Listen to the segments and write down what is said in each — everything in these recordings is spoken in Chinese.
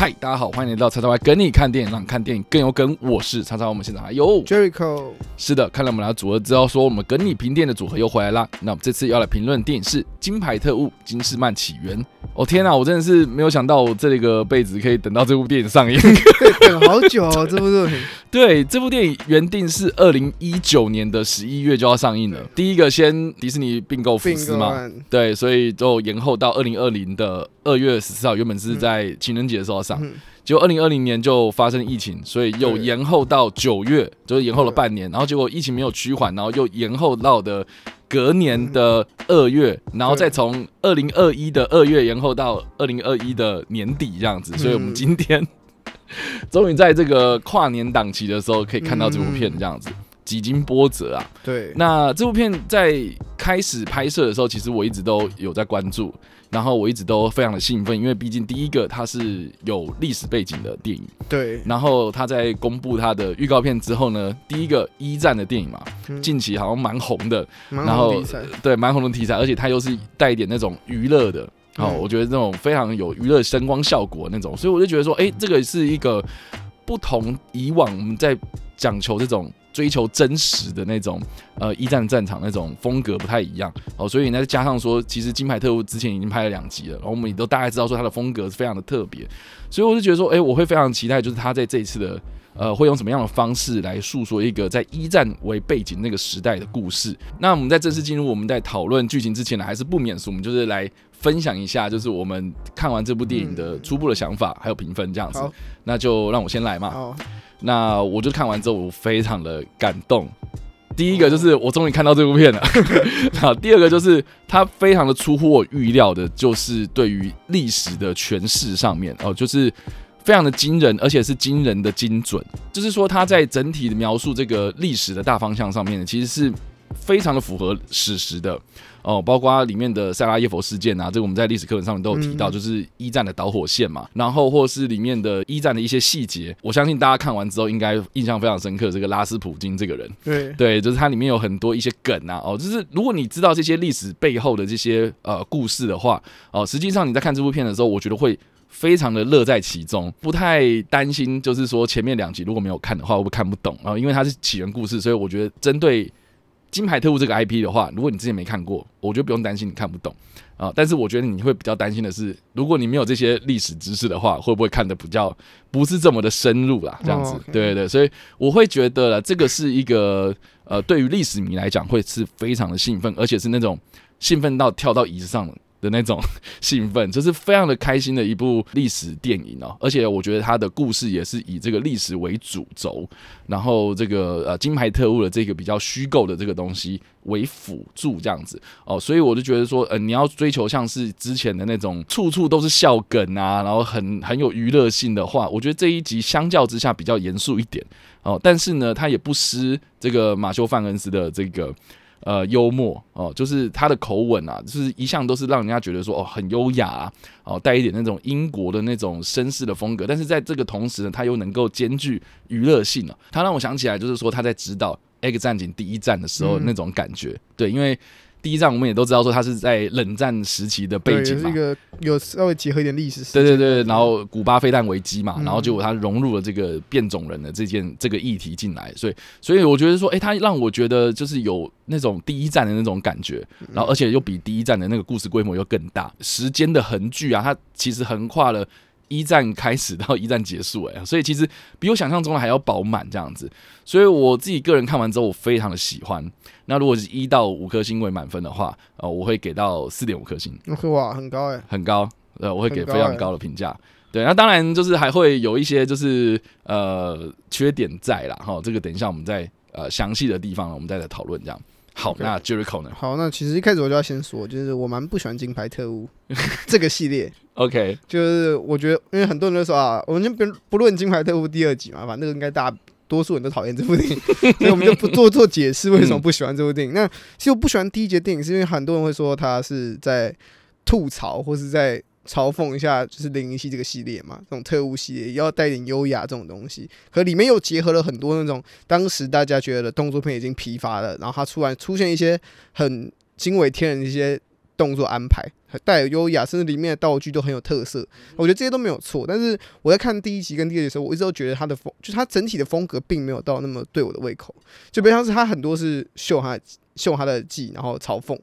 嗨，大家好，欢迎来到叉叉 Y 跟你看电影，让看电影更有梗。我是叉叉，我们现场还有 Jericho，是的，看了我们俩组合之后，说我们跟你评电影的组合又回来啦。那我们这次要来评论电影是《金牌特务：金士曼起源》。哦天哪，我真的是没有想到，我这个辈子可以等到这部电影上映，等好久哦，这部电影。对，这部电影原定是二零一九年的十一月就要上映了。第一个先迪士尼并购福斯嘛，对，所以就延后到二零二零的二月十四号，原本是在情人节的时候上，结果二零二零年就发生疫情，所以又延后到九月，就是延后了半年。然后结果疫情没有趋缓，然后又延后到的隔年的二月，然后再从二零二一的二月延后到二零二一的年底这样子。所以我们今天。终于在这个跨年档期的时候，可以看到这部片这样子，几经波折啊。对，那这部片在开始拍摄的时候，其实我一直都有在关注，然后我一直都非常的兴奋，因为毕竟第一个它是有历史背景的电影，对。然后他在公布他的预告片之后呢，第一个一战的电影嘛，近期好像蛮红的，然后对蛮红的题材，而且它又是带一点那种娱乐的。哦，我觉得这种非常有娱乐声光效果那种，所以我就觉得说，哎，这个是一个不同以往我们在讲求这种追求真实的那种呃一战战场那种风格不太一样哦，所以呢加上说，其实金牌特务之前已经拍了两集了，然后我们也都大概知道说他的风格是非常的特别，所以我就觉得说，哎，我会非常期待，就是他在这一次的呃会用什么样的方式来诉说一个在一战为背景那个时代的故事。那我们在正式进入我们在讨论剧情之前呢，还是不免俗，我们就是来。分享一下，就是我们看完这部电影的初步的想法，还有评分这样子。那就让我先来嘛。那我就看完之后，我非常的感动。第一个就是我终于看到这部片了。好，第二个就是它非常的出乎我预料的，就是对于历史的诠释上面哦，就是非常的惊人，而且是惊人的精准。就是说，它在整体的描述这个历史的大方向上面，其实是非常的符合史实的。哦，包括里面的塞拉耶佛事件啊，这个我们在历史课本上面都有提到，就是一战的导火线嘛。然后或是里面的一战的一些细节，我相信大家看完之后应该印象非常深刻。这个拉斯普京这个人，对对，就是它里面有很多一些梗啊。哦，就是如果你知道这些历史背后的这些呃故事的话，哦，实际上你在看这部片的时候，我觉得会非常的乐在其中，不太担心，就是说前面两集如果没有看的话，会不会看不懂啊？因为它是起源故事，所以我觉得针对。金牌特务这个 IP 的话，如果你之前没看过，我觉得不用担心你看不懂啊。但是我觉得你会比较担心的是，如果你没有这些历史知识的话，会不会看的比较不是这么的深入啦？这样子，对对对，所以我会觉得这个是一个呃，对于历史迷来讲会是非常的兴奋，而且是那种兴奋到跳到椅子上。的那种 兴奋，就是非常的开心的一部历史电影哦，而且我觉得它的故事也是以这个历史为主轴，然后这个呃金牌特务的这个比较虚构的这个东西为辅助这样子哦，所以我就觉得说，呃，你要追求像是之前的那种处处都是笑梗啊，然后很很有娱乐性的话，我觉得这一集相较之下比较严肃一点哦，但是呢，它也不失这个马修范恩斯的这个。呃，幽默哦，就是他的口吻啊，就是一向都是让人家觉得说哦，很优雅哦，带一点那种英国的那种绅士的风格，但是在这个同时呢，他又能够兼具娱乐性啊。他让我想起来，就是说他在指导《X 战警》第一战的时候那种感觉，对，因为。第一站我们也都知道说它是在冷战时期的背景嘛，一个有稍微结合一点历史。对对对，然后古巴飞弹危机嘛，然后结果它融入了这个变种人的这件这个议题进来，所以所以我觉得说，哎，它让我觉得就是有那种第一站的那种感觉，然后而且又比第一站的那个故事规模又更大，时间的横距啊，它其实横跨了。一战开始到一战结束，哎，所以其实比我想象中的还要饱满这样子，所以我自己个人看完之后，我非常的喜欢。那如果是一到五颗星为满分的话，呃，我会给到四点五颗星。哇，很高哎，很高，呃，我会给非常高的评价。对，那当然就是还会有一些就是呃缺点在啦，哈，这个等一下我们再呃详细的地方我们再来讨论这样。好那 Jericho 呢好，那其实一开始我就要先说，就是我蛮不喜欢金牌特务 这个系列，？OK，就是我觉得，因为很多人都说啊，我们就不不论金牌特务第二集嘛，反正那个应该大家多数人都讨厌这部电影，所以我们就不做做解释为什么不喜欢这部电影。那其实我不喜欢第一集的电影，是因为很多人会说他是在吐槽或是在嘲讽一下，就是零零七这个系列嘛，这种特务系列也要带点优雅这种东西，可里面又结合了很多那种当时大家觉得动作片已经疲乏了，然后它突然出现一些很惊为天人的一些动作安排，带有优雅，甚至里面的道具都很有特色。我觉得这些都没有错，但是我在看第一集跟第二集的时候，我一直都觉得它的风，就是它整体的风格并没有到那么对我的胃口，就比如像是它很多是秀它秀它的技，然后嘲讽。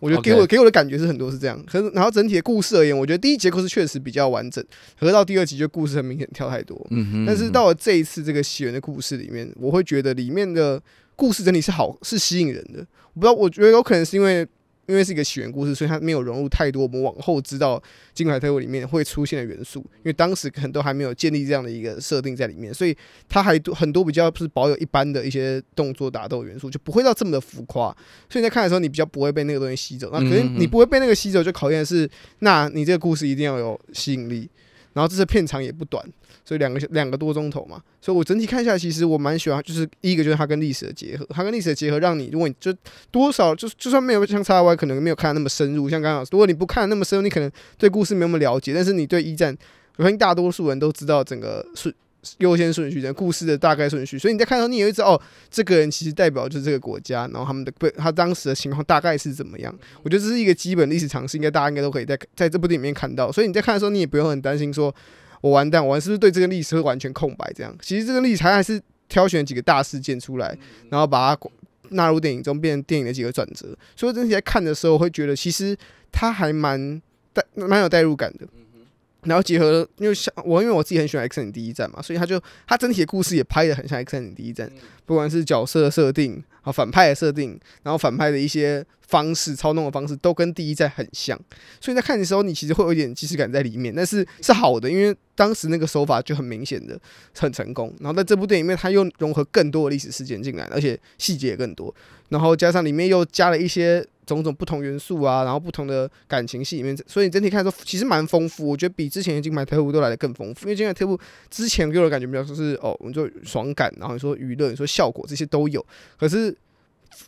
我觉得给我给我的感觉是很多是这样，可是然后整体的故事而言，我觉得第一节故事确实比较完整，可是到第二集就故事很明显跳太多。嗯哼，但是到了这一次这个起源的故事里面，我会觉得里面的故事整体是好，是吸引人的。我不知道，我觉得有可能是因为因为是一个起源故事，所以它没有融入太多我们往后知道金牌特务里面会出现的元素。因为当时可能都还没有建立这样的一个设定在里面，所以它还多很多比较是保有一般的一些动作打斗元素，就不会到这么的浮夸。所以你在看的时候，你比较不会被那个东西吸走。那可是嗯嗯嗯你不会被那个吸走，就考验的是，那你这个故事一定要有吸引力。然后这次片长也不短，所以两个两个多钟头嘛，所以我整体看下来，其实我蛮喜欢，就是第一个就是它跟历史的结合，它跟历史的结合，让你如果你就多少就就算没有像叉 Y 可能没有看那么深入，像刚刚如果你不看那么深入，你可能对故事没有那么了解，但是你对一战，我相信大多数人都知道整个是优先顺序，整个故事的大概顺序，所以你在看到你也会知道哦，这个人其实代表就是这个国家，然后他们的被他当时的情况大概是怎么样。我觉得这是一个基本历史常识，应该大家应该都可以在在这部电影里面看到。所以你在看的时候，你也不用很担心说，我完蛋，我是不是对这个历史会完全空白？这样，其实这个历史它还是挑选几个大事件出来，然后把它纳入电影中，变成电影的几个转折。所以我整体在看的时候，会觉得其实它还蛮带蛮有代入感的。然后结合，因为像我，因为我自己很喜欢《X 战警第一战》嘛，所以他就他整体的故事也拍的很像《X 战警第一战》，不管是角色的设定，啊反派的设定，然后反派的一些方式、操弄的方式，都跟第一战很像。所以在看的时候，你其实会有一点即视感在里面，但是是好的，因为当时那个手法就很明显的很成功。然后在这部电影里面，他又融合更多的历史事件进来，而且细节也更多，然后加上里面又加了一些种种不同元素啊，然后不同的感情戏里面，所以整体看说其实蛮丰富。我觉得比之前的金牌特务都来的更丰富，因为金牌特务之前给我的感觉比较说是哦，我们就爽感，然后你说娱乐，你说效果这些都有，可是。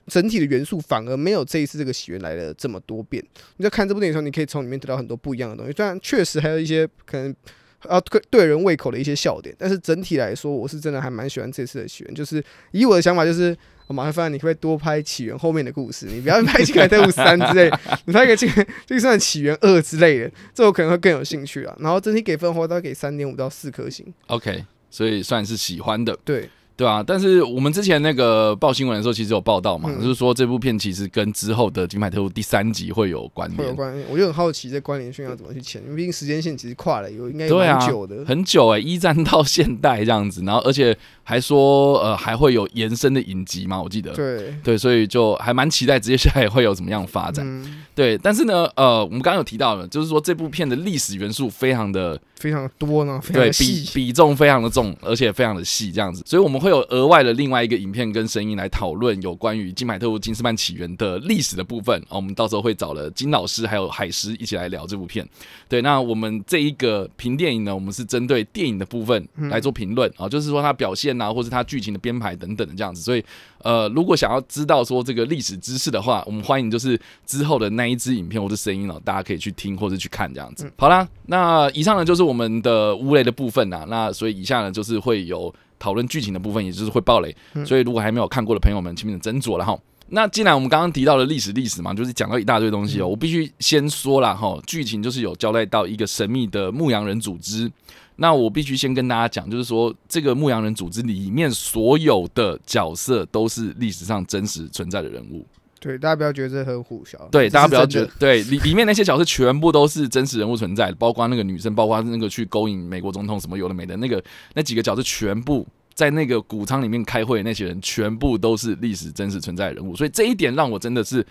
整体的元素反而没有这一次这个起源来的这么多变。你在看这部电影的时候，你可以从里面得到很多不一样的东西。虽然确实还有一些可能啊对对人胃口的一些笑点，但是整体来说，我是真的还蛮喜欢这次的起源。就是以我的想法，就是马上发现你可不可以多拍起源后面的故事？你不要拍《金牌特务三》之类，你拍个《金这个算起源二》之类的，这我可能会更有兴趣啊。然后整体给分的话，大概给三点五到四颗星。OK，所以算是喜欢的，对，对啊。但是我们之前那个报新闻的时候，其实有报道嘛，嗯就是说这部片其实跟之后的《金牌特务》第三集会有关联。会有关联。我就很好奇这关联性要怎么去牵，因为毕竟时间线其实跨了有应该有对啊蛮久的。很久哎、一战到现代这样子，然后而且还说呃还会有延伸的影集嘛，我记得。对，对，所以就还蛮期待接下来会有怎么样发展。嗯，对，但是呢，呃，我们刚刚有提到了，就是说这部片的历史元素非常的非常多呢，非常对比细。比重非常的重，而且非常的细，这样子，所以我们会有额外的另外一个影片跟声音来讨论有关于《金牌特务金斯曼起源》的历史的部分。哦，我们到时候会找了金老师还有海狮一起来聊这部片。对，那我们这一个评电影呢，我们是针对电影的部分来做评论啊、哦就是说它表现啊，或是它剧情的编排等等的这样子。所以，呃，如果想要知道说这个历史知识的话，我们欢迎就是之后的那一支影片或者声音哦，大家可以去听或者去看这样子。好啦，那以上呢就是我们的无雷的部分啦。那所以以下呢就是会有讨论剧情的部分，也就是会爆雷。所以如果还没有看过的朋友们，请你们斟酌了哈。那既然我们刚刚提到了历史历史嘛，就是讲到一大堆东西哦，我必须先说了哈，剧情就是有交代到一个神秘的牧羊人组织。那我必须先跟大家讲，就是说这个牧羊人组织里面所有的角色都是历史上真实存在的人物。对，大家不要觉得这很虎小。对，大家不要觉得，对里里面那些角色全部都是真实人物存在的，包括那个女生，包括那个去勾引美国总统什么有的没的，那个那几个角色全部在那个谷仓里面开会的那些人，全部都是历史真实存在的人物，所以这一点让我真的是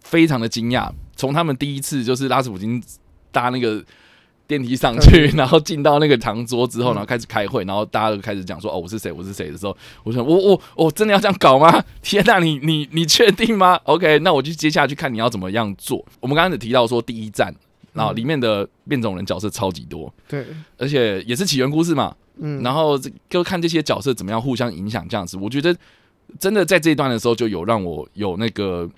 非常的惊讶。从他们第一次就是拉斯普京搭那个电梯上去，然后进到那个长桌之后，然后开始开会，然后大家都开始讲说：“哦，我是谁，我是谁”的时候，我想：“我我我真的要这样搞吗？天哪，你你你确定吗？”OK，那我就接下去看你要怎么样做。我们刚刚有提到说第一站，然后里面的变种人角色超级多，对，而且也是起源故事嘛，嗯，然后就看这些角色怎么样互相影响，这样子，我觉得真的在这一段的时候就有让我有那个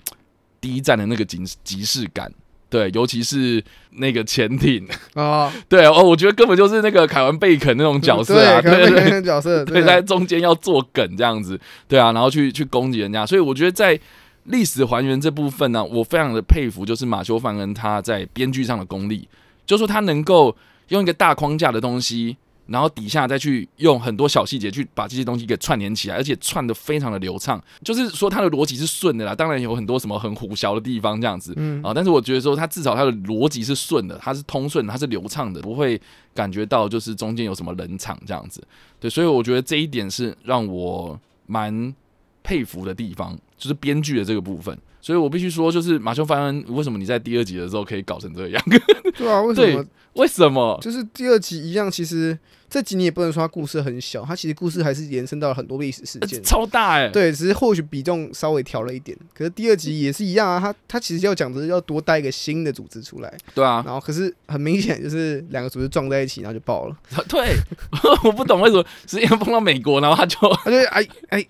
第一站的那个即即视感。对，尤其是那个潜艇，啊，对哦，我觉得根本就是那个凯文贝肯那种角色啊，对，对在中间要做梗这样子，对啊，然后去去攻击人家，所以我觉得在历史还原这部分呢，我非常的佩服，就是马修·范恩他在编剧上的功力，就说他能够用一个大框架的东西。然后底下再去用很多小细节去把这些东西给串联起来，而且串的非常的流畅。就是说它的逻辑是顺的啦，当然有很多什么很虎小的地方这样子，嗯啊，但是我觉得说它至少它的逻辑是顺的，它是通顺的，它是流畅的，不会感觉到就是中间有什么冷场这样子。对，所以我觉得这一点是让我蛮佩服的地方，就是编剧的这个部分。所以我必须说，就是马修·范恩，为什么你在第二集的时候可以搞成这样？对啊，为什么？为什么？就是第二集一样，其实这集你也不能说它故事很小，它其实故事还是延伸到了很多历史事件。超大哎、对，只是或许比重稍微调了一点，可是第二集也是一样啊。它它其实要讲的是要多带一个新的组织出来，对啊，然后可是很明显就是两个组织撞在一起，然后就爆了。对，我不懂为什么直接碰到美国，然后他就他就哎哎，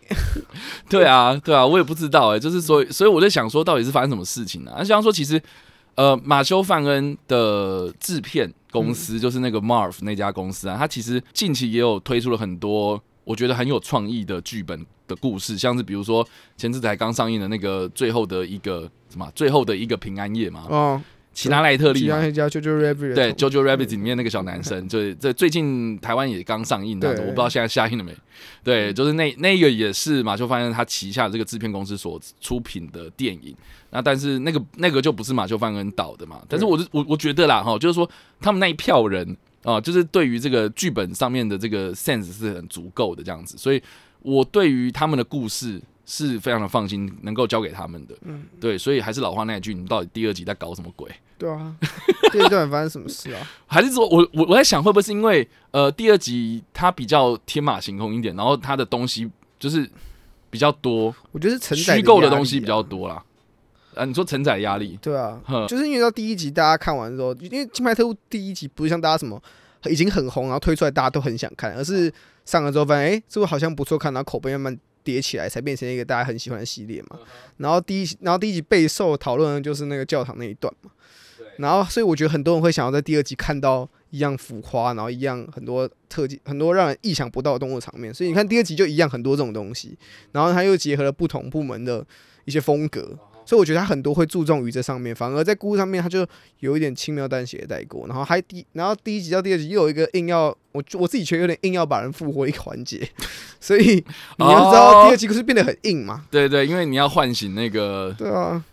对啊，对啊，我也不知道哎、就是所以，所以我在想说，到底是发生什么事情呢、啊？像说，其实呃，马修·范恩的制片公司、就是那个 Marv 那家公司啊，他其实近期也有推出了很多我觉得很有创意的剧本的故事，像是比如说前阵子才刚上映的那个最后的一个什么，最后的一个平安夜嘛，哦，奇拉奈特利嘛其他。一家就就 Rabbit 对《JoJo Rabbit》里面那个小男生，就 是这最近台湾也刚上映的，我不知道现在下映了没。对，就是那那个也是马修·范恩他旗下的这个制片公司所出品的电影。那但是那个那个就不是马修·范恩导的嘛。但是我是我我觉得啦哈，就是说他们那一票人啊、就是对于这个剧本上面的这个 sense 是很足够的这样子，所以我对于他们的故事。是非常的放心，能够交给他们的，嗯。对，所以还是老话那一句，你到底第二集在搞什么鬼？对啊，这一段发生什么事啊？还是说我我我在想，会不会是因为呃第二集它比较天马行空一点，然后它的东西就是比较多，我觉得是承载虚构的东西比啊较多啦。啊，你说承载压力，对啊，就是因为到第一集大家看完之后，因为《金牌特务》第一集不是像大家什么已经很红，然后推出来大家都很想看，而是上了之后发现，哎、这个好像不错看，然后口碑慢慢叠起来，才变成一个大家很喜欢的系列嘛。然后第一，然后第一集备受讨论的就是那个教堂那一段嘛。然后，所以我觉得很多人会想要在第二集看到一样浮夸，然后一样很多特技，很多让人意想不到的动作场面。所以你看第二集就一样很多这种东西，然后它又结合了不同部门的一些风格，所以我觉得他很多会注重于这上面，反而在故事上面他就有一点轻描淡写的带过，然后还第然后第一集到第二集又有一个硬要我我自己觉得有点硬要把人复活一个环节，所以你要知道哦第二集故事变得很硬嘛，对对，因为你要唤醒那个对啊，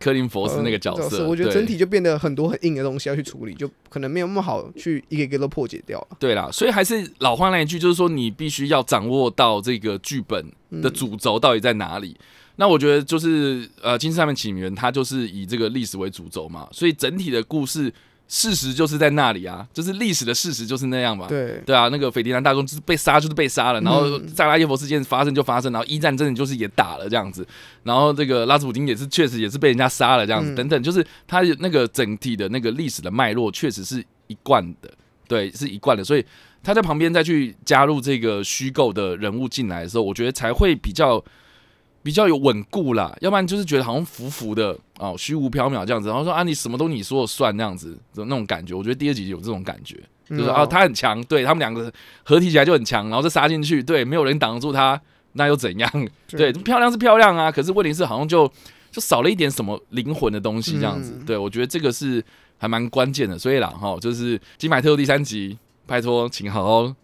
科林佛斯那个角呃色，对我觉得整体就变得很多很硬的东西要去处理，就可能没有那么好去一个一个都破解掉了。对啦，所以还是老话那一句，就是说你必须要掌握到这个剧本的嗯。主轴到底在哪里。那我觉得就是呃，《金氏上面起源》它就是以这个历史为主轴嘛，所以整体的故事事实就是在那里啊，就是历史的事实就是那样嘛。对，对啊，那个斐迪南大公就是被杀，就是被杀了，然后嗯萨拉耶佛事件发生就发生，然后一战真的就是也打了这样子，然后这个拉斯普丁也是确实也是被人家杀了这样子，嗯等等，就是他有那个整体的那个历史的脉络确实是一贯的，对，是一贯的，所以他在旁边再去加入这个虚构的人物进来的时候，我觉得才会比较。比较有稳固啦，要不然就是觉得好像浮浮的哦，虚无缥缈这样子，然后说啊，你什么都你说了算那样子的那种感觉，我觉得第二集有这种感觉，就是嗯啊，他很强，对他们两个合体起来就很强，然后再杀进去，对，没有人挡得住他，那又怎样？对，漂亮是漂亮啊，可是问题是好像就就少了一点什么灵魂的东西这样子。嗯对我觉得这个是还蛮关键的，所以啦哈，就是《金牌特务》第三集，拜托，请好好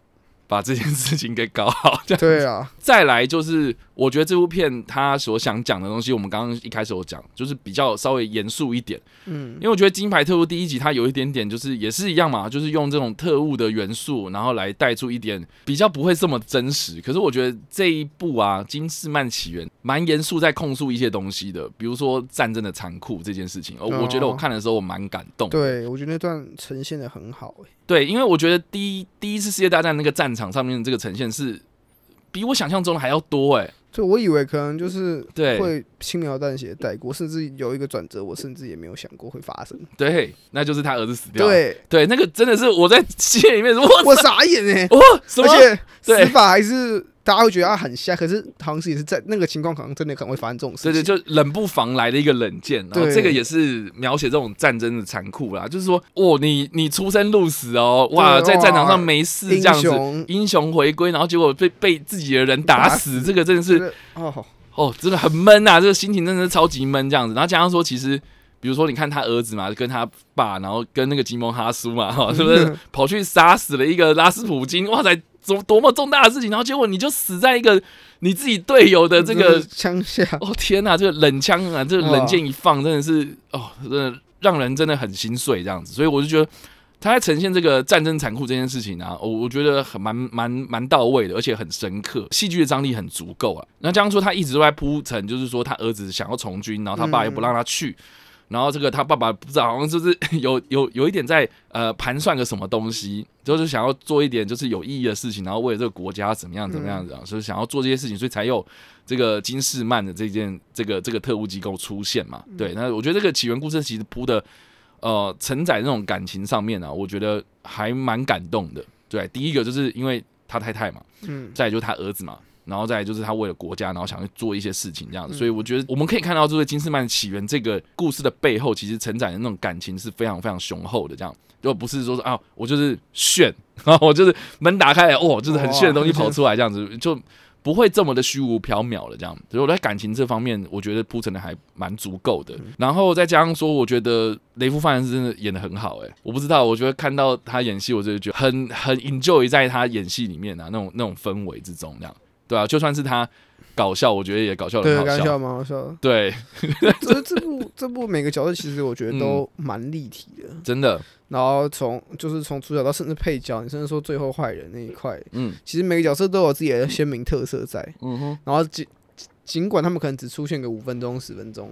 把这件事情给搞好。这样对啊，再来就是我觉得这部片他所想讲的东西，我们刚刚一开始有讲，就是比较稍微严肃一点。嗯因为我觉得《金牌特务》第一集它有一点点，就是也是一样嘛，就是用这种特务的元素，然后来带出一点比较不会这么真实。可是我觉得这一部啊，《金士曼起源》蛮严肃，在控诉一些东西的，比如说战争的残酷这件事情。哦，我觉得我看的时候我蛮感动。对，我觉得那段呈现的很好、欸，对，因为我觉得第一第一次世界大战那个战场上面的这个呈现是比我想象中的还要多哎、就我以为可能就是对会轻描淡写带过，甚至有一个转折，我甚至也没有想过会发生。对，那就是他儿子死掉。对，对，那个真的是我在戏里面，我我傻眼哎、哦什么而？且死法还是大家会觉得他很瞎，可是好像是也是在那个情况，可能真的可能会发生这种事情。对对，就冷不防来的一个冷箭，然后这个也是描写这种战争的残酷啦，就是说，哦，你你出生入死哦，哇，在战场上没事这样子，雄英雄回归，然后结果被被自己的人打打死，这个真的是是哦，哦，真的很闷呐、这个心情真的是超级闷这样子。然后加上说，其实比如说你看他儿子嘛，跟他爸，然后跟那个吉蒙哈苏嘛，哈，是不是跑去杀死了一个拉斯普京？哇塞，多多么重大的事情，然后结果你就死在一个你自己队友的这个枪下，哦天呐，这个冷枪啊，这个冷箭一放，真的是哦，真的让人真的很心碎这样子。所以我就觉得他在呈现这个战争残酷这件事情啊，我我觉得很蛮蛮蛮到位的，而且很深刻，戏剧的张力很足够啊。那这样说，他一直都在铺陈，就是说他儿子想要从军，然后他爸又不让他去。然后这个他爸爸不知道，好像就是 有有有一点在呃盘算个什么东西，就是想要做一点就是有意义的事情，然后为了这个国家怎么样怎么样子啊，所以想要做这些事情，所以才有这个金士曼的这件这个这个特务机构出现嘛。对，那我觉得这个起源故事其实铺的呃承载那种感情上面啊，我觉得还蛮感动的。对，第一个就是因为他太太嘛，嗯，再就是他儿子嘛，然后再来就是他为了国家，然后想去做一些事情这样子，所以我觉得我们可以看到这个金斯曼起源这个故事的背后，其实承载的那种感情是非常非常雄厚的，这样。就不是说是啊，我就是炫，然后我就是门打开 来，哦，就是很炫的东西跑出来这样子，就不会这么的虚无缥缈了这样。所以我在感情这方面，我觉得铺陈的还蛮足够的，然后再加上说，我觉得雷夫范是真的演的很好，哎，我不知道，我觉得看到他演戏，我就觉得很很 enjoy 在他演戏里面啊，那种那种氛围之中，这样。对啊，就算是他搞笑，我觉得也搞笑的好笑。搞笑蛮好笑的。对，这这部这部每个角色其实我觉得都蛮立体的，真的，然后从就是从主角到甚至配角，你甚至说最后坏人那一块，嗯其实每个角色都有自己的鲜明特色在。嗯哼，然后尽尽管他们可能只出现个五分钟十分钟，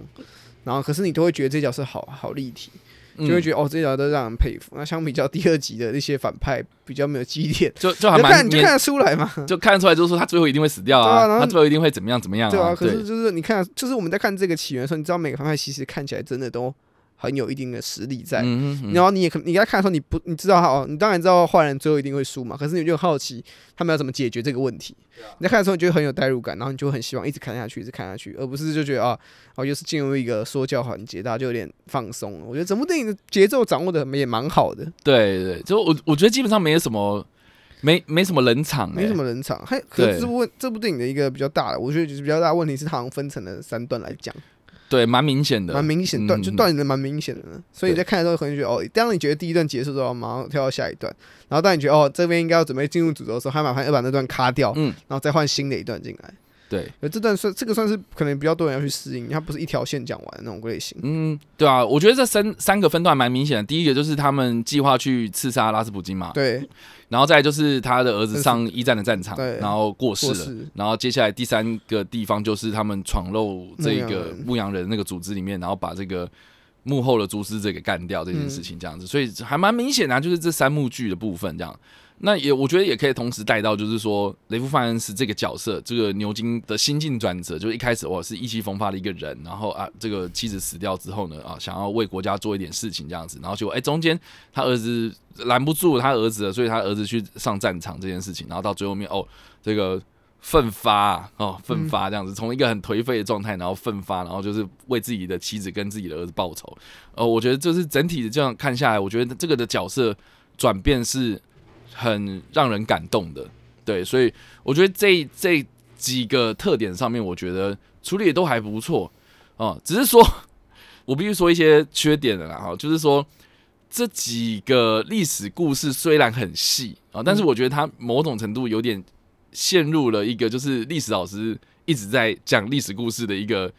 然后可是你都会觉得这角色好好立体，就会嗯觉得哦这角色都让人佩服。那相比较第二集的那些反派比较没有激烈，就就还蛮就看得出来嘛。就看得出来，就是说他最后一定会死掉啊，他最后一定会怎么样怎么样对啊，啊，可是就是你看，就是我们在看这个起源的时候，你知道每个反派其实看起来真的都很有一定的实力在。然后你也可你在看的时候，你不你知道他哦，你当然知道坏人最后一定会输嘛，可是你就好奇他们要怎么解决这个问题。你在看的时候，你就会很有代入感，然后你就很希望一直看下去，一直看下去，而不是就觉得啊，哦，又是进入一个说教环节，大家就有点放松了。我觉得整部电影的节奏掌握的也蛮好的，对对，就我我觉得基本上没有什么，没没什么冷场、欸，没什么冷场。还可是这部这部电影的一个比较大的，我觉得就是比较大的问题是，它好像分成了三段来讲。对，蛮明显的，蛮明显断，嗯。就断的蛮明显的。呢。所以你在看的时候，可能觉得哦，当你觉得第一段结束之后，马上跳到下一段，然后当你觉得哦，这边应该要准备进入主轴的时候，还麻烦要把那段卡掉，嗯，然后再换新的一段进来。对，而这段算这个算是可能比较多人要去适应，它不是一条线讲完的那种类型。嗯，对啊，我觉得这三三个分段蛮明显的。第一个就是他们计划去刺杀拉斯普京嘛，对，然后再就是他的儿子上一战的战场，对然后过世了。然后接下来第三个地方就是他们闯入这个牧羊人那个组织里面，然后把这个幕后的蛛丝者给干掉这件事情，这样子，所以还蛮明显的、啊，就是这三幕剧的部分这样。那也我觉得也可以同时带到，就是说雷夫范恩斯这个角色，这个牛津的心境转折，就是一开始我是意气风发的一个人，然后啊，这个妻子死掉之后呢，啊，想要为国家做一点事情这样子，然后就哎、中间他儿子拦不住他儿子了，所以他儿子去上战场这件事情，然后到最后面哦，这个奋发哦，奋发这样子，从一个很颓废的状态，然后奋发，然后就是为自己的妻子跟自己的儿子报仇。呃，我觉得就是整体的这样看下来，我觉得这个的角色转变是很让人感动的。对，所以我觉得这这几个特点上面，我觉得处理的都还不错哦、只是说我必须说一些缺点的啦哈，就是说这几个历史故事虽然很细啊、但是我觉得它某种程度有点陷入了一个就是历史老师一直在讲历史故事的一个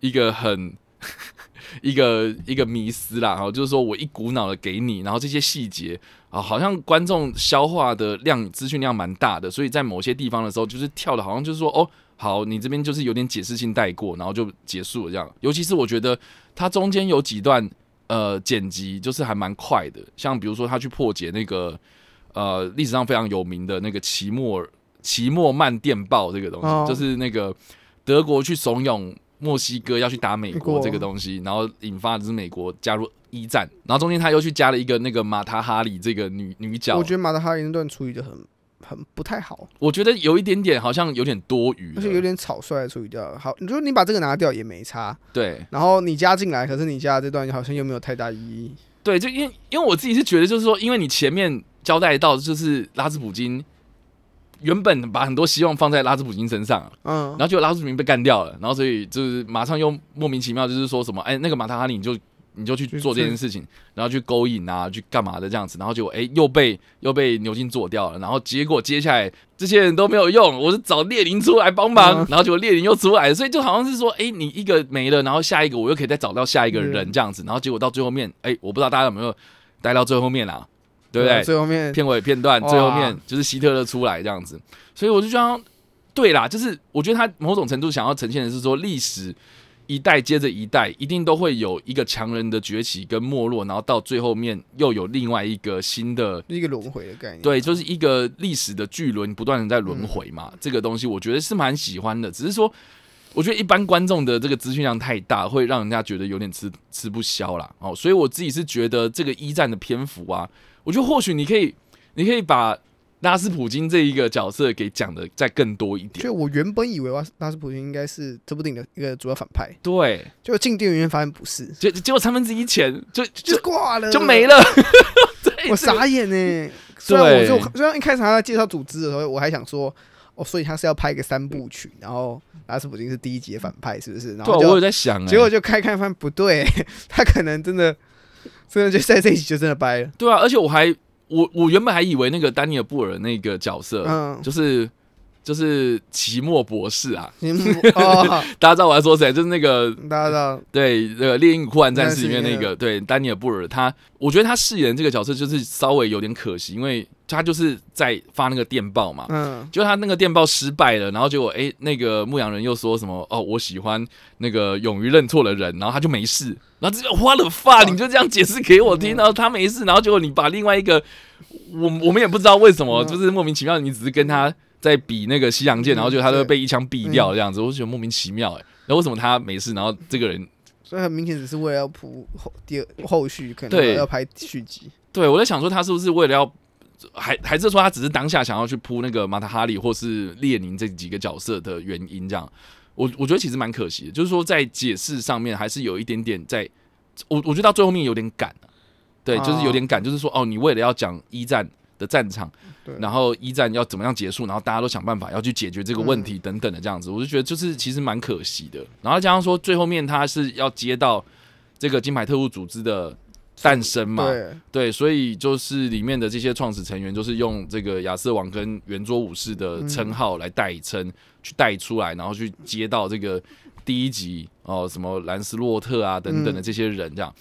一个很 一个一个迷思啦，哈，就是说我一股脑的给你，然后这些细节啊，好像观众消化的量资讯量蛮大的，所以在某些地方的时候，就是跳的好像就是说哦，好，你这边就是有点解释性带过，然后就结束了这样。尤其是我觉得它中间有几段呃剪辑就是还蛮快的，像比如说他去破解那个呃历史上非常有名的那个期末期末慢电报这个东西，哦就是那个德国去怂恿墨西哥要去打美国这个东西，然后引发的是美国加入一战，然后中间他又去加了一个那个马塔哈里这个女女角，我觉得马塔哈里那段处理的很很不太好，我觉得有一点点好像有点多余，而且有点草率的处理掉了。好，你说你把这个拿掉也没差，对。然后你加进来，可是你加的这段好像又没有太大意义。对，就因为因为我自己是觉得就是说，因为你前面交代到就是拉斯普京原本把很多希望放在拉斯普京身上，嗯。然，后结果拉斯普京被干掉了，然后所以就是马上又莫名其妙就是说什么，哎，那个马塔哈里你就你就去去做这件事情，然后去勾引啊，去干嘛的这样子，然后结果哎又被又被牛津做掉了，然后结果接下来这些人都没有用，我是找列宁出来帮忙，嗯然后结果列宁又出来，所以就好像是说，哎，你一个没了，然后下一个我又可以再找到下一个人嗯这样子，然后结果到最后面，哎，我不知道大家有没有待到最后面啊，对不对？最后面片尾片段最后面就是希特勒出来这样子，所以我就觉得，对啦，就是我觉得他某种程度想要呈现的是说，历史一代接着一代，一定都会有一个强人的崛起跟没落，然后到最后面又有另外一个新的。一个轮回的概念。对，就是一个历史的巨轮不断的在轮回嘛，这个东西我觉得是蛮喜欢的，只是说，我觉得一般观众的这个资讯量太大，会让人家觉得有点吃吃不消啦。哦，所以我自己是觉得这个一战的篇幅啊，我觉得或许你可以，你可以把拉斯普京这一个角色给讲的再更多一点。就我原本以为拉拉斯普京应该是这部电影的一个主要反派，对，结果进电影院发现不是，结结果三分之一钱就就就挂了，就没。了。我傻眼呢。虽然我对就虽然一开始他在介绍组织的时候，我还想说，哦，所以他是要拍一个三部曲，然后拉斯普京是第一集的反派，是不是？然后我有在想、欸，结果就开看发现不对，他可能真的真的就在这一集就真的掰了。对啊，而且我还我我原本还以为那个丹尼尔布尔那个角色，嗯，就是就是奇莫博士啊，节目哦，大家知道我在说谁？就是那个大家知道，对那个《猎鹰与酷寒战士》里面那个对丹尼尔布尔，他我觉得他饰演这个角色就是稍微有点可惜，因为他就是在发那个电报嘛。嗯，就他那个电报失败了，然后结果哎、那个牧羊人又说什么哦，我喜欢那个勇于认错的人，然后他就没事，然后这个花了发，你就这样解释给我听，然后他没事，然后结果你把另外一个我我们也不知道为什么，嗯就是莫名其妙，你只是跟他在比那个西洋剑，然后就他就被一枪毙掉这样子，我就觉得莫名其妙哎、然后为什么他没事，然后这个人所以很明显只是为了要铺后第二后续，可能要拍续集。对我在想说他是不是为了要。还还是说他只是当下想要去铺那个马塔哈里或是列宁这几个角色的原因，这样。我我觉得其实蛮可惜的，就是说在解释上面还是有一点点在，我我觉得到最后面有点赶、啊、对，就是有点赶，就是说哦，你为了要讲一战的战场，对，然后一战要怎么样结束，然后大家都想办法要去解决这个问题等等的这样子，我就觉得就是其实蛮可惜的。然后加上说最后面他是要接到这个金牌特务组织的诞生嘛，对，对，所以就是里面的这些创始成员，就是用这个亚瑟王跟圆桌武士的称号来代称，去带出来，然后去接到这个第一集哦，什么兰斯洛特啊等等的这些人这样。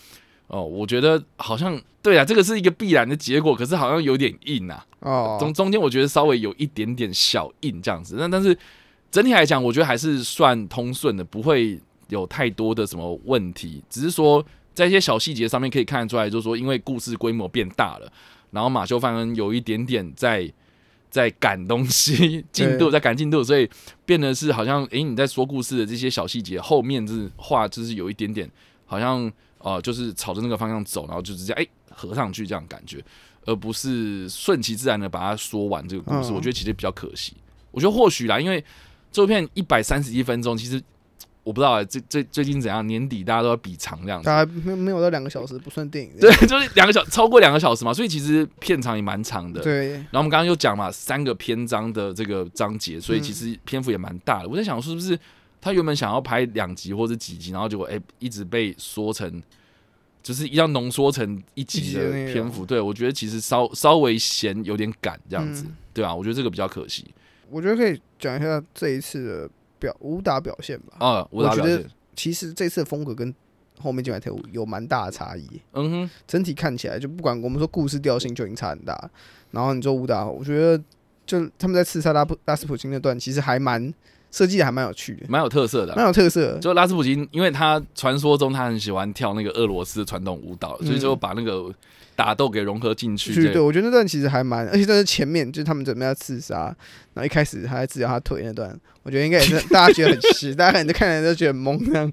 哦，我觉得好像对啊，这个是一个必然的结果，可是好像有点硬啊。哦，中中间我觉得稍微有一点点小硬这样子，但但是整体来讲，我觉得还是算通顺的，不会有太多的什么问题。只是说在一些小细节上面可以看得出来，就是说因为故事规模变大了，然后马修范恩有一点点在在赶东西进度，在赶进度，所以变得是好像诶、你在说故事的这些小细节后面就是话就是有一点点好像呃就是朝着那个方向走，然后就直接诶、合上去这样感觉。而不是顺其自然的把它说完这个故事，嗯我觉得其实比较可惜。我觉得或许啦，因为这部片一百三十一分钟，其实我不知道啊，最最最近怎样，年底大家都要比长这样子，大家没没有到两个小时不算电影。对，就是两个小超过两个小时嘛，所以其实片长也蛮长的。对，然后我们刚刚又讲嘛，三个篇章的这个章节，所以嗯其实篇幅也蛮大的。我在想，是不是他原本想要拍两集或者几集，然后结果哎、一直被缩成，就是一定要浓缩成一集的篇幅。对我觉得其实稍稍微嫌有点赶这样子，嗯对吧、我觉得这个比较可惜。我觉得可以讲一下这一次的表武打表现吧。啊，武打表我觉得现，其实这次的风格跟后面《进来跳舞》有蛮大的差异，嗯哼，整体看起来就不管我们说故事调性就已经差很大，然后你说武打，我觉得就他们在刺杀拉普拉斯普京那段，其实还蛮设计的还蛮有趣的，蛮有特色的啊。蛮有特色的。就拉斯普京，因为他传说中他很喜欢跳那个俄罗斯的传统舞蹈，所以就把那个打斗给融合进去。去对，我觉得那段其实还蛮，而且那是前面就是他们准备要刺杀，然后一开始他在治疗他腿那段，我觉得应该也是大家觉得很奇，大家可能看起来都觉得很懵这样。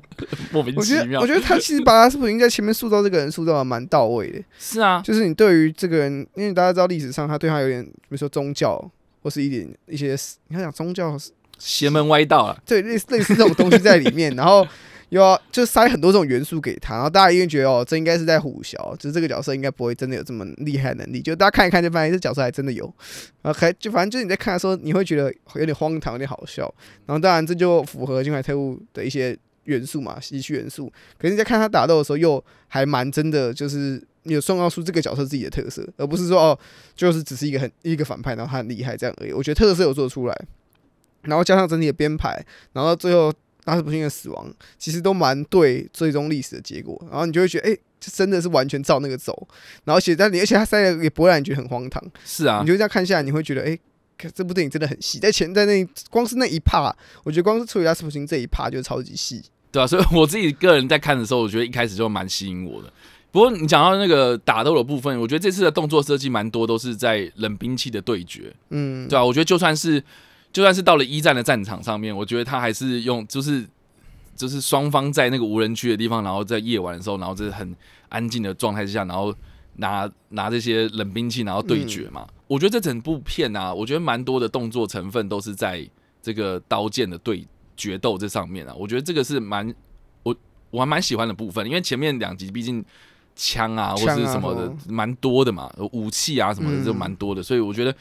莫名我觉得，其妙我。觉得他其实把拉斯普京在前面塑造这个人塑造的蛮到位的，是啊，就是你对于这个人，因为大家知道历史上他对他有点，比如说宗教或是一点一些，你看讲宗教邪门歪道啊，对类似类似这种东西在里面，然后又要就塞很多这种元素给他，然后大家一定觉得哦，这应该是在虎啸，就是这个角色应该不会真的有这么厉害能力，就大家看一看就发现这角色还真的有，然后还就反正就是你在看的时候，你会觉得有点荒唐，有点好笑，然后当然这就符合《金牌特务》的一些元素嘛，喜剧元素，可是你在看他打斗的时候，又还蛮真的，就是有创造出这个角色自己的特色，而不是说哦，就是只是一个很一个反派，然后他很厉害这样而已。我觉得特色有做出来，然后加上整体的编排，然后最后拉斯普京的死亡，其实都蛮对最终历史的结果，然后你就会觉得，哎、这真的是完全照那个走，然后写在你而且他塞的也不会让你觉得很荒唐，是啊你，就这样看下来，你会觉得，哎、看这部电影真的很细，在前在那光是那一趴，我觉得光是处理拉斯普京这一趴就超级细。对啊，所以我自己个人在看的时候，我觉得一开始就蛮吸引我的。不过你讲到那个打斗的部分，我觉得这次的动作设计蛮多都是在冷兵器的对决，嗯，对啊，我觉得就算是就算是到了一战的战场上面，我觉得他还是用就是就是双方在那个无人区的地方，然后在夜晚的时候，然后这很安静的状态之下，然后拿拿这些冷兵器，然后对决嘛。我觉得这整部片啊，我觉得蛮多的动作成分都是在这个刀剑的对决斗这上面啊。我觉得这个是蛮我我还蛮喜欢的部分，因为前面两集毕竟。枪啊，或枪啊是什么的蛮多的嘛，武器啊什么的嗯就蛮多的，所以我觉得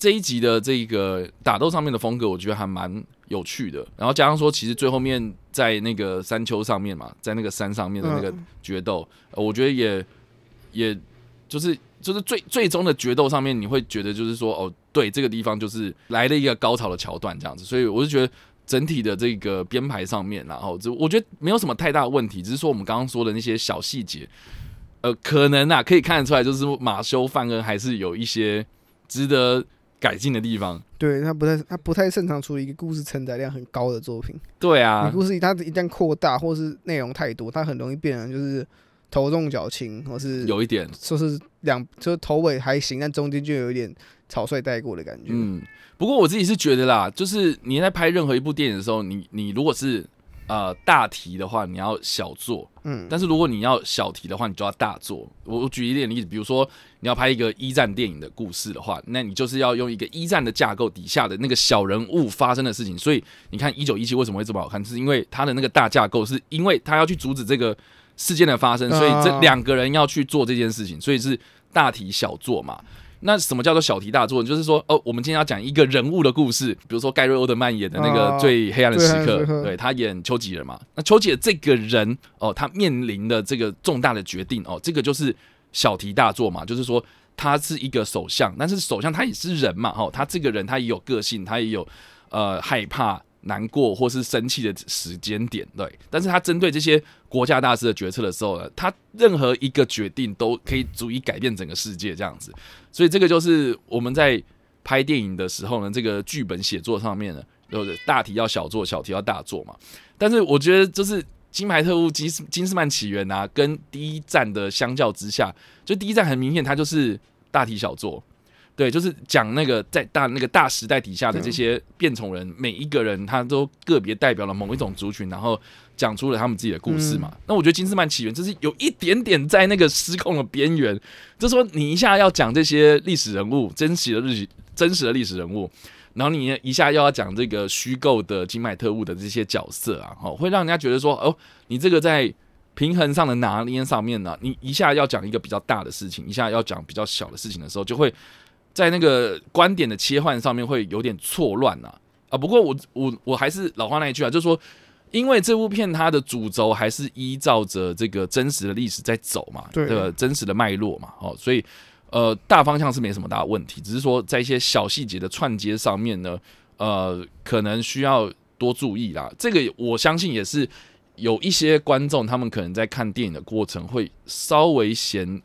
这一集的这个打斗上面的风格，我觉得还蛮有趣的。然后加上说，其实最后面在那个山丘上面嘛，在那个山上面的那个决斗，我觉得也也就是就是最最终的决斗上面，你会觉得就是说，哦，对，这个地方就是来了一个高潮的桥段这样子。所以我就觉得整体的这个编排上面，然后就我觉得没有什么太大的问题，只是说我们刚刚说的那些小细节。呃，可能啊，可以看得出来，就是马修·范恩还是有一些值得改进的地方。对他不太他不太擅长处理一个故事承载量很高的作品。对啊，故事它一旦扩大或是内容太多，它很容易变成就是头重脚轻，或是有一点，说是两就是头尾还行，但中间就有一点草率带过的感觉。嗯。不过我自己是觉得啦，就是你在拍任何一部电影的时候，你你如果是呃大题的话，你要小做；嗯，但是如果你要小题的话，你就要大做。我我举一点例子，比如说你要拍一个一战电影的故事的话，那你就是要用一个一战的架构底下的那个小人物发生的事情。所以你看一九一七为什么会这么好看，是因为它的那个大架构，是因为他要去阻止这个事件的发生，所以这啊两个人要去做这件事情，所以是大题小做嘛。那什么叫做小题大做？就是说，哦，我们今天要讲一个人物的故事，比如说盖瑞·欧德曼演的那个啊最黑暗的时刻，对他演丘吉尔嘛。那丘吉尔这个人，哦，他面临的这个重大的决定，哦，这个就是小题大做嘛，就是说他是一个首相，但是首相他也是人嘛，哦，他这个人他也有个性，他也有呃害怕、难过或是生气的时间点，对。但是他针对这些国家大事的决策的时候呢，他任何一个决定都可以足以改变整个世界，这样子。所以这个就是我们在拍电影的时候呢，这个剧本写作上面呢，就是大题要小做，小题要大做嘛。但是我觉得就是。金牌特务金斯金斯曼起源啊，跟第一站的相较之下，就第一站很明显，它就是大题小做，对，就是讲那个在大那个大时代底下的这些变种人，每一个人他都个别代表了某一种族群，然后讲出了他们自己的故事嘛。那我觉得金斯曼起源就是有一点点在那个失控的边缘，就是说你一下要讲这些历史人物，真实的日史真实的历史人物。然后你一下又要讲这个虚构的金麦特务的这些角色啊，哦，会让人家觉得说，哦，你这个在平衡上的拿捏上面呢，你一下要讲一个比较大的事情，一下要讲比较小的事情的时候，就会在那个观点的切换上面会有点错乱呐。啊，不过我我我还是老话那一句啊，就是说，因为这部片它的主轴还是依照着这个真实的历史在走嘛，对这个真实的脉络嘛，哦，所以呃大方向是没什么大问题，只是说在一些小细节的串接上面呢，呃，可能需要多注意啦。这个我相信也是有一些观众，他们可能在看电影的过程会稍微嫌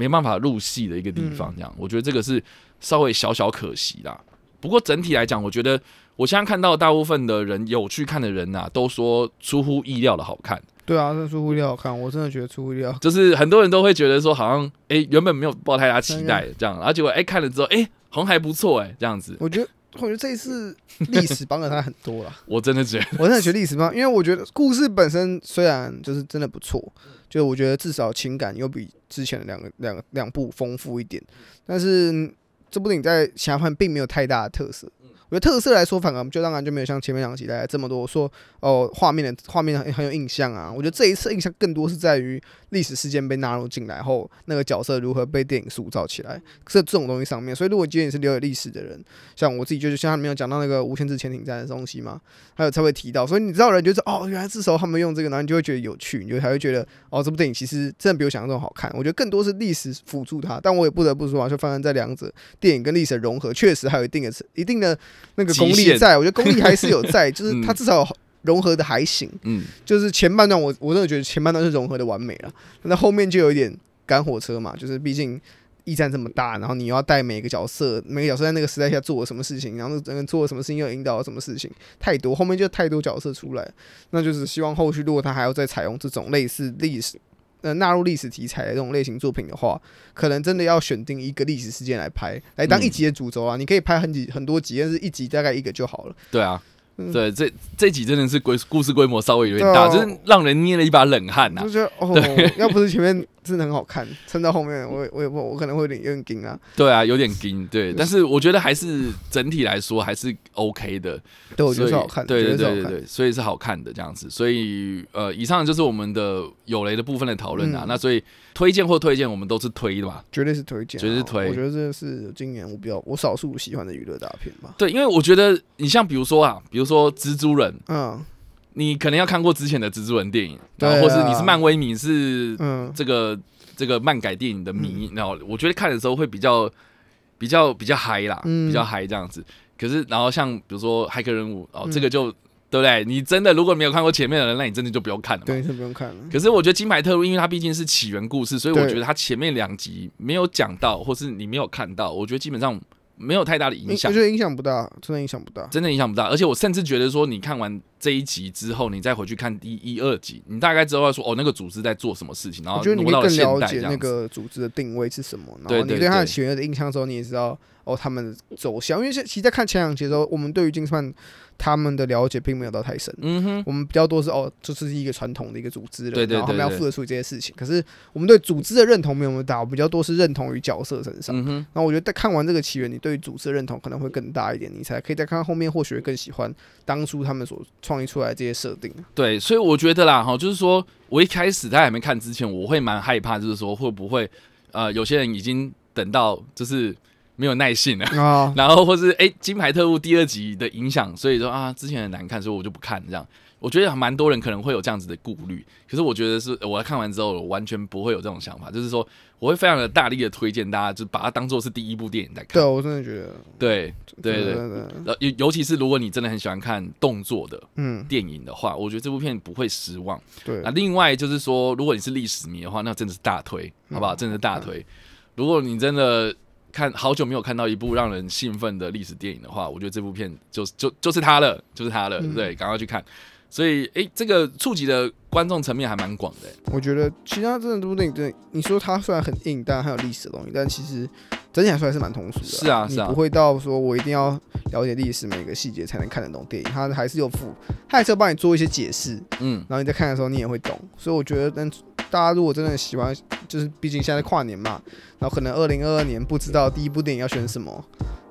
没办法入戏的一个地方，这样，我觉得这个是稍微小小可惜啦。不过整体来讲，我觉得我现在看到大部分的人有去看的人呐、都说出乎意料的好看。对啊，这出乎意料好看，我真的觉得出乎意料。就是很多人都会觉得说，好像诶原本没有抱太大期待这样，然后结果诶看了之后，诶好像还不错哎这样子，我觉得，我觉得这一次历史帮了他很多了。我真的觉得我真的觉得历史帮，因为我觉得故事本身虽然就是真的不错，就我觉得至少情感又比之前的两个两个两部丰富一点，但是嗯这部电影在其他方面并没有太大的特色。我觉得特色来说，反而就当然就没有像前面两集来这么多说哦画面的画面很很有印象啊。我觉得这一次印象更多是在于历史事件被纳入进来后，那个角色如何被电影塑造起来，是这种东西上面。所以如果今天你是了解历史的人，像我自己就是像他没有讲到那个无限制潜艇战的东西嘛，还有才会提到，所以你知道人就是哦，原来这时候他们用这个，然后你就会觉得有趣，你就还会觉得哦，这部电影其实真的比我想象中好看。我觉得更多是历史辅助它，但我也不得不说啊，就发生在两者电影跟历史的融合，确实还有一定的一定的那个功力在，我觉得功力还是有在，就是它至少有融合的还行。嗯就是前半段我我真的觉得前半段是融合的完美了，那后面就有一点赶火车嘛，就是毕竟驿站这么大，然后你要带每个角色，每个角色在那个时代下做了什么事情，然后整个做了什么事情，又引导了什么事情，太多，后面就太多角色出来，那就是希望后续如果他还要再采用这种类似历史。呃，纳入历史题材的这种类型作品的话，可能真的要选定一个历史事件来拍，来当嗯一集的主轴啊。你可以拍很几很多集，但是一集大概一个就好了。对啊。嗯。对，这这集真的是规故事规模稍微有点大，对啊。就是让人捏了一把冷汗呐、我就觉得哦，要不是前面真的很好看，撑到后面我也我也不我可能会有点有点惊啊。对啊，有点惊，对，但是我觉得还是整体来说还是 OK 的，对，我觉得是好看，对对对对对，所以是好看的这样子。所以呃，以上就是我们的有雷的部分的讨论啊。嗯那所以推荐或推荐，我们都是推的嘛。绝对是推荐啊，绝对是推我觉得这是今年我比较我少数喜欢的娱乐大片吧。对，因为我觉得你像比如说啊，比如说蜘蛛人，嗯你可能要看过之前的蜘蛛人电影，然后或是你是漫威迷，是嗯，这个这个漫改电影的迷，然后我觉得看的时候会比较比较比较嗨啦，嗯比较嗨这样子。可是然后像比如说骇客任务哦，嗯这个就对不对？你真的如果没有看过前面的人，那你真的就不用看了嘛。对，是不用看了。可是我觉得《金牌特务》，因为它毕竟是起源故事，所以我觉得它前面两集没有讲到，或是你没有看到，我觉得基本上没有太大的影响我觉，得影响不大，真的影响不大。真的影响不大。而且我甚至觉得说，你看完这一集之后，你再回去看第一、二集，你大概知道说哦，那个组织在做什么事情，然后我觉得你会更了。解那个组织的定位是什么，然后你对它的对起源的印象之后，你也知道哦他们的走向。因为其实在看前两集的时候，我们对于金算他们的了解并没有到太深。嗯哼，我们比较多是哦，这是一个传统的一个组织了，对对然后他们对对要负责处理这些事情。可是我们对组织的认同没有那么大，我比较多是认同于角色身上。嗯哼，然后我觉得在看完这个起源，你对于组织的认同可能会更大一点，你才可以再看看后面，或许会更喜欢当初他们所创意出来的这些设定。对，所以我觉得啦，哈，就是说我一开始在还没看之前，我会蛮害怕，就是说会不会呃，有些人已经等到就是没有耐性了。啊，然后或是哎，金牌特务》第二集的影响，所以说啊，之前很难看，所以我就不看这样。我觉得蛮多人可能会有这样子的顾虑，可是我觉得是我看完之后，我完全不会有这种想法，就是说我会非常的大力的推荐大家，就把它当做是第一部电影在看。对我真的觉得，对对对真的真的呃尤尤其是如果你真的很喜欢看动作的嗯，电影的话，我觉得这部片不会失望。对那，另外就是说，如果你是历史迷的话，那真的是大推，嗯好不好？真的是大推。如果你真的看好久没有看到一部让人兴奋的历史电影的话，我觉得这部片就就就是它了，就是它了，嗯对，赶快去看。所以，诶，这个触及的观众层面还蛮广的、诶我觉得其他真的这部电影，真的，你说它虽然很硬，但还有历史的东西，但其实整体来说还是蛮通俗的。是啊是啊你不会到说我一定要了解历史每个细节才能看得懂电影，它还是有附，它还是要帮你做一些解释，嗯，然后你在看的时候你也会懂。所以我觉得，但大家如果真的喜欢，就是毕竟现在跨年嘛，然后可能二零二二年不知道第一部电影要选什么，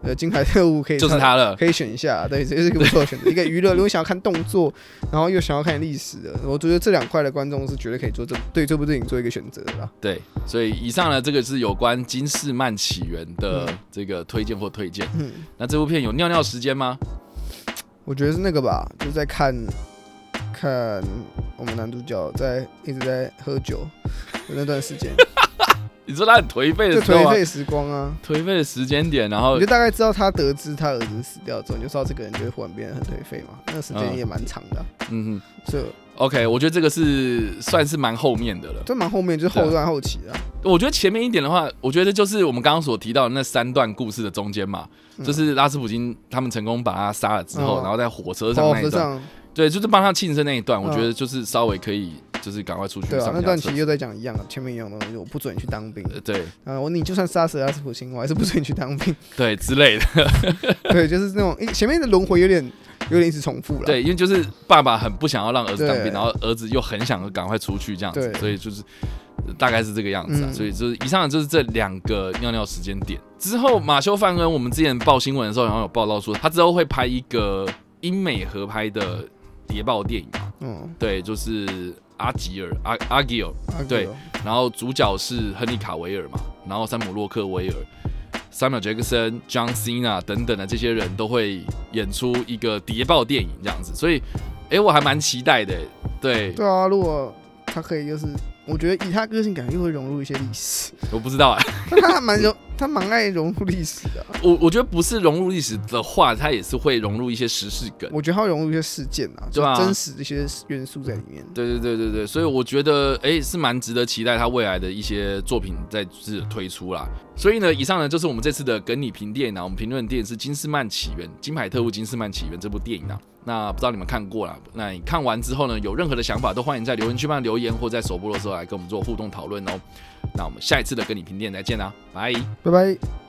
呃，金牌特务可以参就是它了。可以选一下，对，这是一个不错的选择。一个娱乐，如果想要看动作，然后又想要看历史的，我觉得这两块的观众是绝对可以做这对这部电影做一个选择的啦。对，所以以上呢，这个是有关金士曼起源的嗯这个推荐或推荐。嗯，那这部片有尿尿时间吗？我觉得是那个吧，就是在看看我们男主角在一直在喝酒的那段时间，你说他很颓废的时候、啊，颓废时光啊。颓废的时间点，然后你就大概知道他得知他儿子死掉之后，你就知道这个人就会忽然变得很颓废嘛。那个时间嗯。也蛮长的啊、嗯所以，OK，我觉得这个是算是蛮后面的了。这蛮后面，就是后段后期的啊、我觉得前面一点的话，我觉得就是我们刚刚所提到的那三段故事的中间嘛，嗯。就是拉斯普京他们成功把他杀了之后，哦然后在火车上火那一段，对，就是帮他庆生那一段，我嗯觉得就是稍微可以，就是赶快出去对啊那段其实又在讲一样的，前面一样的东西，我不准你去当兵。呃对 啊，我你就算杀死了拉斯普京，我还是不准你去当兵。对之类的，对，就是那种诶前面的轮回有点有点一直重复了。对，因为就是爸爸很不想要让儿子当兵，然后儿子又很想赶快出去这样子，所以就是呃大概是这个样子啊。嗯所以就是以上就是这两个尿尿时间点之后，马修·范恩，我们之前报新闻的时候，然后有报道说他之后会拍一个英美合拍的谍报电影嘛，嗯，对，就是阿吉尔阿阿吉尔，啊对，然后主角是亨利卡维尔嘛，然后山姆洛克维尔、萨缪尔杰克森、John Cena 等等的这些人都会演出一个谍报电影这样子，所以，哎，我还蛮期待的，对，对啊，如果他可以，就是我觉得以他个性，感觉又会融入一些历史。我不知道啊，但 他还蛮融，他蛮爱融入历史的啊、我我觉得不是融入历史的话，他也是会融入一些时事梗。我觉得他会融入一些事件啊，就真实的一些元素在里面。对对对对对，所以我觉得诶是蛮值得期待他未来的一些作品在是推出啦。所以呢，以上呢就是我们这次的跟你评电影啊，我们评论的电影是《金斯曼起源》《金牌特务金斯曼起源》这部电影啊。那不知道你们看过了？那你看完之后呢，有任何的想法都欢迎在留言区帮留言，或在首播的时候来跟我们做互动讨论哦。那我们下一次的跟你评电再见啦，拜。拜拜。